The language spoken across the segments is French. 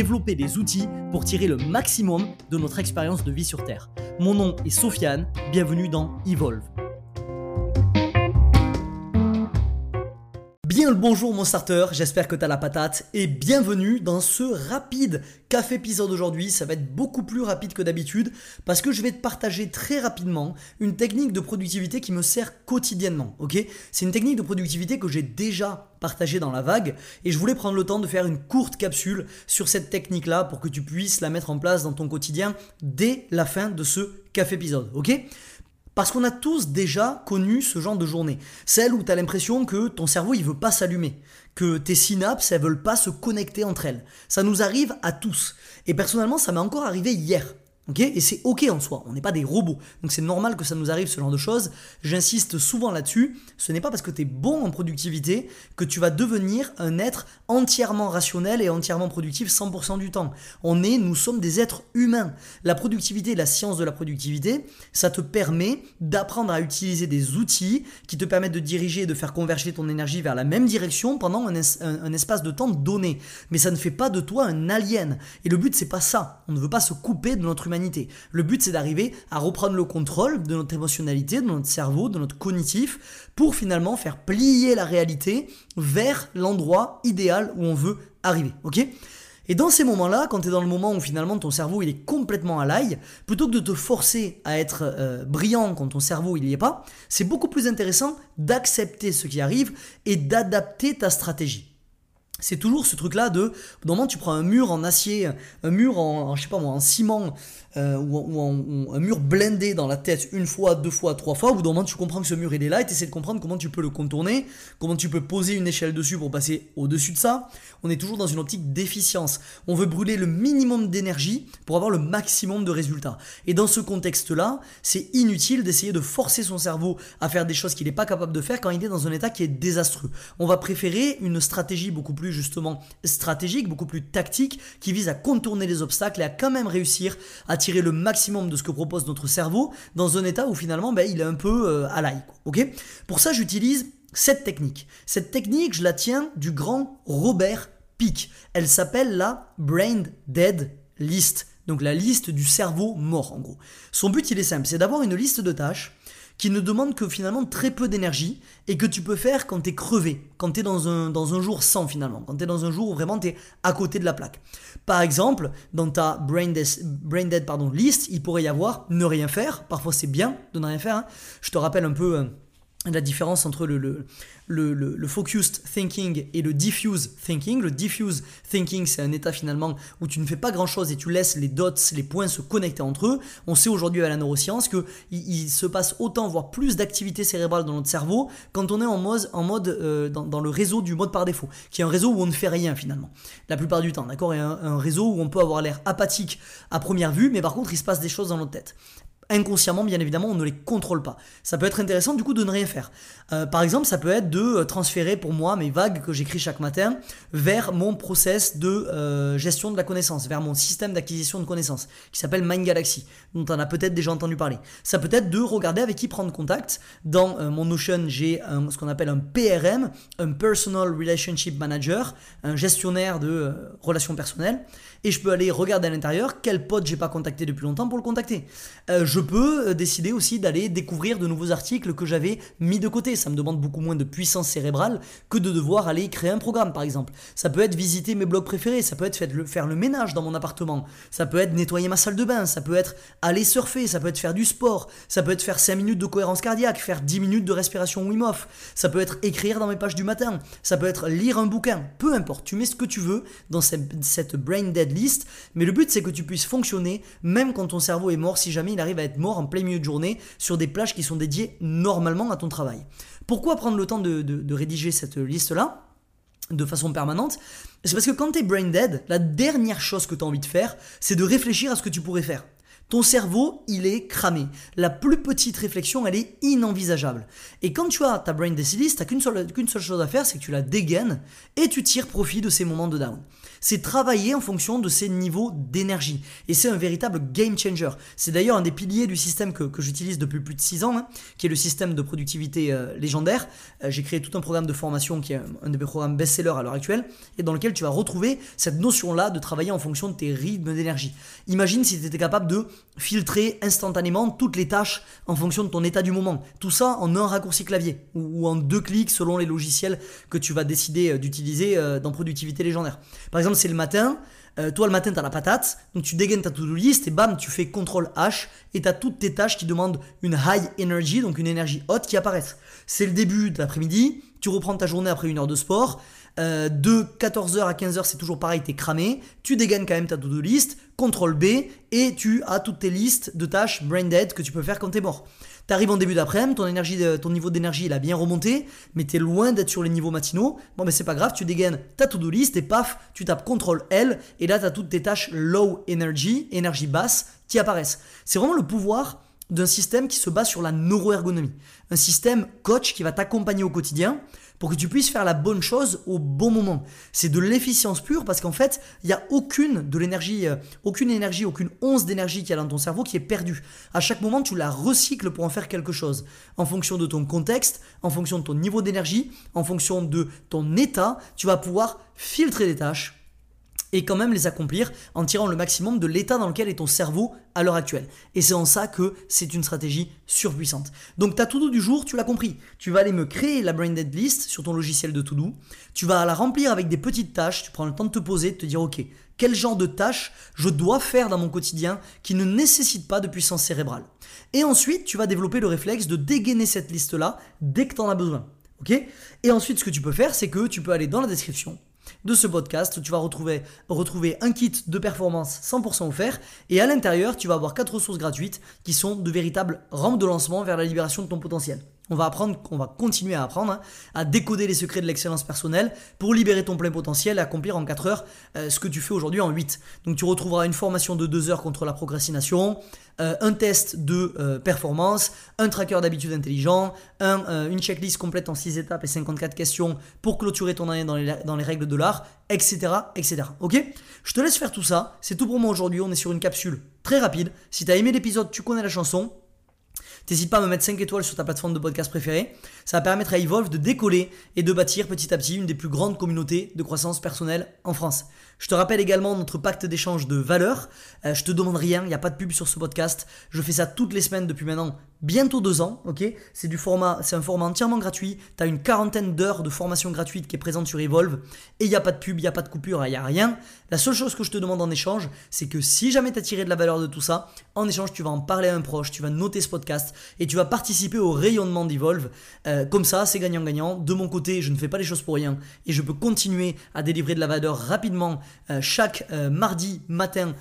développer des outils pour tirer le maximum de notre expérience de vie sur Terre. Mon nom est Sofiane, bienvenue dans Evolve. Bonjour mon starter, j'espère que tu as la patate et bienvenue dans ce rapide café épisode aujourd'hui. Ça va être beaucoup plus rapide que d'habitude parce que je vais te partager très rapidement une technique de productivité qui me sert quotidiennement. Ok? C'est une technique de productivité que j'ai déjà partagée dans la vague et je voulais prendre le temps de faire une courte capsule sur cette technique là pour que tu puisses la mettre en place dans ton quotidien dès la fin de ce café épisode. Ok? Parce qu'on a tous déjà connu ce genre de journée. Celle où tu as l'impression que ton cerveau il veut pas s'allumer, que tes synapses elles veulent pas se connecter entre elles. Ça nous arrive à tous. Et personnellement, ça m'est encore arrivé hier et c'est ok en soi, on n'est pas des robots. Donc c'est normal que ça nous arrive ce genre de choses. J'insiste souvent là-dessus. Ce n'est pas parce que tu es bon en productivité que tu vas devenir un être entièrement rationnel et entièrement productif 100% du temps. On est, nous sommes des êtres humains. La productivité, la science de la productivité, ça te permet d'apprendre à utiliser des outils qui te permettent de diriger et de faire converger ton énergie vers la même direction pendant un, un espace de temps donné. Mais ça ne fait pas de toi un alien. Et le but, c'est pas ça. On ne veut pas se couper de notre humanité le but, c'est d'arriver à reprendre le contrôle de notre émotionnalité, de notre cerveau, de notre cognitif, pour finalement faire plier la réalité vers l'endroit idéal où on veut arriver. Ok? Et dans ces moments-là, quand tu es dans le moment où finalement ton cerveau il est complètement à l'ail, plutôt que de te forcer à être euh, brillant quand ton cerveau il n'y est pas, c'est beaucoup plus intéressant d'accepter ce qui arrive et d'adapter ta stratégie c'est toujours ce truc là de moment tu prends un mur en acier un mur en, je sais pas moi en ciment euh, ou, un mur blindé dans la tête une fois deux fois trois fois au bout d'un moment tu comprends que ce mur il est là et tu essaies de comprendre comment tu peux le contourner comment tu peux poser une échelle dessus pour passer au dessus de ça. On est toujours dans une optique d'efficience. On veut brûler le minimum d'énergie pour avoir le maximum de résultats. Et dans ce contexte là c'est inutile d'essayer de forcer son cerveau à faire des choses qu'il n'est pas capable de faire quand il est dans un état qui est désastreux. On va préférer une stratégie beaucoup plus justement stratégique, beaucoup plus tactique, qui vise à contourner les obstacles et à quand même réussir à tirer le maximum de ce que propose notre cerveau dans un état où finalement ben, il est un peu euh, à l'ail. ok? Pour ça, j'utilise cette technique. Cette technique, je la tiens du grand Robert Peake. Elle s'appelle la Brain Dead List. Donc la liste du cerveau mort en gros. Son but il est simple, c'est d'avoir une liste de tâches qui ne demande que finalement très peu d'énergie et que tu peux faire quand tu es crevé, quand tu es dans un, jour sans finalement, quand tu es dans un jour où vraiment tu es à côté de la plaque. Par exemple, dans ta brain, dead, pardon, list, il pourrait y avoir ne rien faire, parfois c'est bien de ne rien faire. Hein. Je te rappelle un peu... La différence entre le, le, le, focused thinking et le diffuse thinking. Le diffuse thinking, c'est un état finalement où tu ne fais pas grand-chose et tu laisses les dots, les points se connecter entre eux. On sait aujourd'hui à la neuroscience qu'il il se passe autant, voire plus d'activité cérébrale dans notre cerveau quand on est en mode, euh, dans, dans, le réseau du mode par défaut, qui est un réseau où on ne fait rien finalement, la plupart du temps, d'accord? Et un, un réseau où on peut avoir l'air apathique à première vue, mais par contre il se passe des choses dans notre tête inconsciemment, bien évidemment, on ne les contrôle pas. Ça peut être intéressant du coup de ne rien faire. Euh, par exemple, ça peut être de euh, transférer pour moi mes vagues que j'écris chaque matin vers mon process de euh, gestion de la connaissance, vers mon système d'acquisition de connaissances qui s'appelle Mind Galaxy, dont on a peut-être déjà entendu parler. Ça peut être de regarder avec qui prendre contact. Dans mon Notion, j'ai ce qu'on appelle un PRM, un Personal Relationship Manager, un gestionnaire de relations personnelles, et je peux aller regarder à l'intérieur quel pote j'ai pas contacté depuis longtemps pour le contacter. je je peux euh, décider aussi d'aller découvrir de nouveaux articles que j'avais mis de côté. Ça me demande beaucoup moins de puissance cérébrale que de devoir aller créer un programme, par exemple. Ça peut être visiter mes blogs préférés, ça peut être faire le ménage dans mon appartement, ça peut être nettoyer ma salle de bain, ça peut être aller surfer, ça peut être faire du sport, ça peut être faire 5 minutes de cohérence cardiaque, faire 10 minutes de respiration Wim Hof, ça peut être écrire dans mes pages du matin, ça peut être lire un bouquin, peu importe, tu mets ce que tu veux dans cette, cette brain dead list, mais le but c'est que tu puisses fonctionner même quand ton cerveau est mort si jamais il arrive à être mort en plein milieu de journée sur des plages qui sont dédiées normalement à ton travail. Pourquoi prendre le temps de, rédiger cette liste-là de façon permanente, c'est parce que quand tu es brain dead, la dernière chose que tu as envie de faire, c'est de réfléchir à ce que tu pourrais faire. Ton cerveau, il est cramé. La plus petite réflexion, elle est inenvisageable. Et quand tu as ta brain tu n'as qu'une seule, chose à faire, c'est que tu la dégaines et tu tires profit de ces moments de down c'est travailler en fonction de ses niveaux d'énergie. Et c'est un véritable game changer. C'est d'ailleurs un des piliers du système que, j'utilise depuis plus de 6 ans, hein, qui est le système de productivité euh, légendaire. Euh, j'ai créé tout un programme de formation qui est un, des programmes best-seller à l'heure actuelle, et dans lequel tu vas retrouver cette notion-là de travailler en fonction de tes rythmes d'énergie. Imagine si tu étais capable de filtrer instantanément toutes les tâches en fonction de ton état du moment. Tout ça en un raccourci clavier, ou, en deux clics selon les logiciels que tu vas décider euh, d'utiliser dans productivité légendaire. Par exemple, c'est le matin, euh, toi le matin tu as la patate, donc tu dégaines ta to-do list et bam, tu fais CTRL H et tu as toutes tes tâches qui demandent une high energy, donc une énergie haute qui apparaissent. C'est le début de l'après-midi, tu reprends ta journée après une heure de sport, euh, de 14h à 15h c'est toujours pareil, tu es cramé, tu dégaines quand même ta to-do list, CTRL B et tu as toutes tes listes de tâches brain dead que tu peux faire quand tu es mort. T'arrives en début d'après-midi, ton, niveau d'énergie il a bien remonté, mais tu es loin d'être sur les niveaux matinaux. Bon, mais c'est pas grave, tu dégaines ta to-do list et paf, tu tapes CTRL L et là tu as toutes tes tâches low energy, énergie basse, qui apparaissent. C'est vraiment le pouvoir d'un système qui se base sur la neuroergonomie. Un système coach qui va t'accompagner au quotidien pour que tu puisses faire la bonne chose au bon moment. C'est de l'efficience pure parce qu'en fait, il n'y a aucune de l'énergie, euh, aucune énergie, aucune once d'énergie qu'il y a dans ton cerveau qui est perdue. À chaque moment, tu la recycles pour en faire quelque chose. En fonction de ton contexte, en fonction de ton niveau d'énergie, en fonction de ton état, tu vas pouvoir filtrer les tâches et quand même les accomplir en tirant le maximum de l'état dans lequel est ton cerveau à l'heure actuelle. Et c'est en ça que c'est une stratégie surpuissante. Donc ta to-do du jour, tu l'as compris. Tu vas aller me créer la brain dead list sur ton logiciel de to-do. Tu vas la remplir avec des petites tâches. Tu prends le temps de te poser, de te dire ok, quel genre de tâches je dois faire dans mon quotidien qui ne nécessitent pas de puissance cérébrale. Et ensuite, tu vas développer le réflexe de dégainer cette liste-là dès que tu en as besoin. ok? Et ensuite, ce que tu peux faire, c'est que tu peux aller dans la description, de ce podcast tu vas retrouver, retrouver un kit de performance 100% offert et à l'intérieur tu vas avoir quatre ressources gratuites qui sont de véritables rampes de lancement vers la libération de ton potentiel. On va continuer à apprendre hein, à décoder les secrets de l'excellence personnelle pour libérer ton plein potentiel et accomplir en 4 heures euh, ce que tu fais aujourd'hui en 8. Donc tu retrouveras une formation de 2 heures contre la procrastination, euh, un test de euh, performance, un tracker d'habitude intelligent, une checklist complète en 6 étapes et 54 questions pour clôturer ton année dans les, dans les règles de l'art, etc., etc. Ok? Je te laisse faire tout ça. C'est tout pour moi aujourd'hui. On est sur une capsule très rapide. Si tu as aimé l'épisode, tu connais la chanson. N'hésite pas à me mettre 5 étoiles sur ta plateforme de podcast préférée. Ça va permettre à Evolve de décoller et de bâtir petit à petit une des plus grandes communautés de croissance personnelle en France. Je te rappelle également notre pacte d'échange de valeurs. Euh, je te demande rien, il n'y a pas de pub sur ce podcast. Je fais ça toutes les semaines depuis maintenant bientôt deux ans, ok C'est du format, c'est un format entièrement gratuit. Tu as une quarantaine d'heures de formation gratuite qui est présente sur Evolve et il n'y a pas de pub, il n'y a pas de coupure, il n'y a rien. La seule chose que je te demande en échange, c'est que si jamais tu as tiré de la valeur de tout ça, en échange, tu vas en parler à un proche, tu vas noter ce podcast et tu vas participer au rayonnement d'Evolve. Euh, comme ça, c'est gagnant-gagnant. De mon côté, je ne fais pas les choses pour rien et je peux continuer à délivrer de la valeur rapidement euh, chaque euh, mardi matin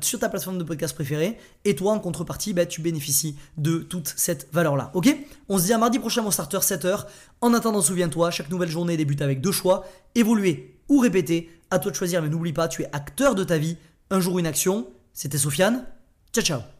sur ta plateforme de podcast préférée. Et toi, en contrepartie, bah, tu bénéficies de toute cette valeur-là. Ok? On se dit à mardi prochain, mon starter, 7h. En attendant, souviens-toi, chaque nouvelle journée débute avec deux choix évoluer ou répéter. À toi de choisir, mais n'oublie pas, tu es acteur de ta vie. Un jour, une action. C'était Sofiane. Ciao, ciao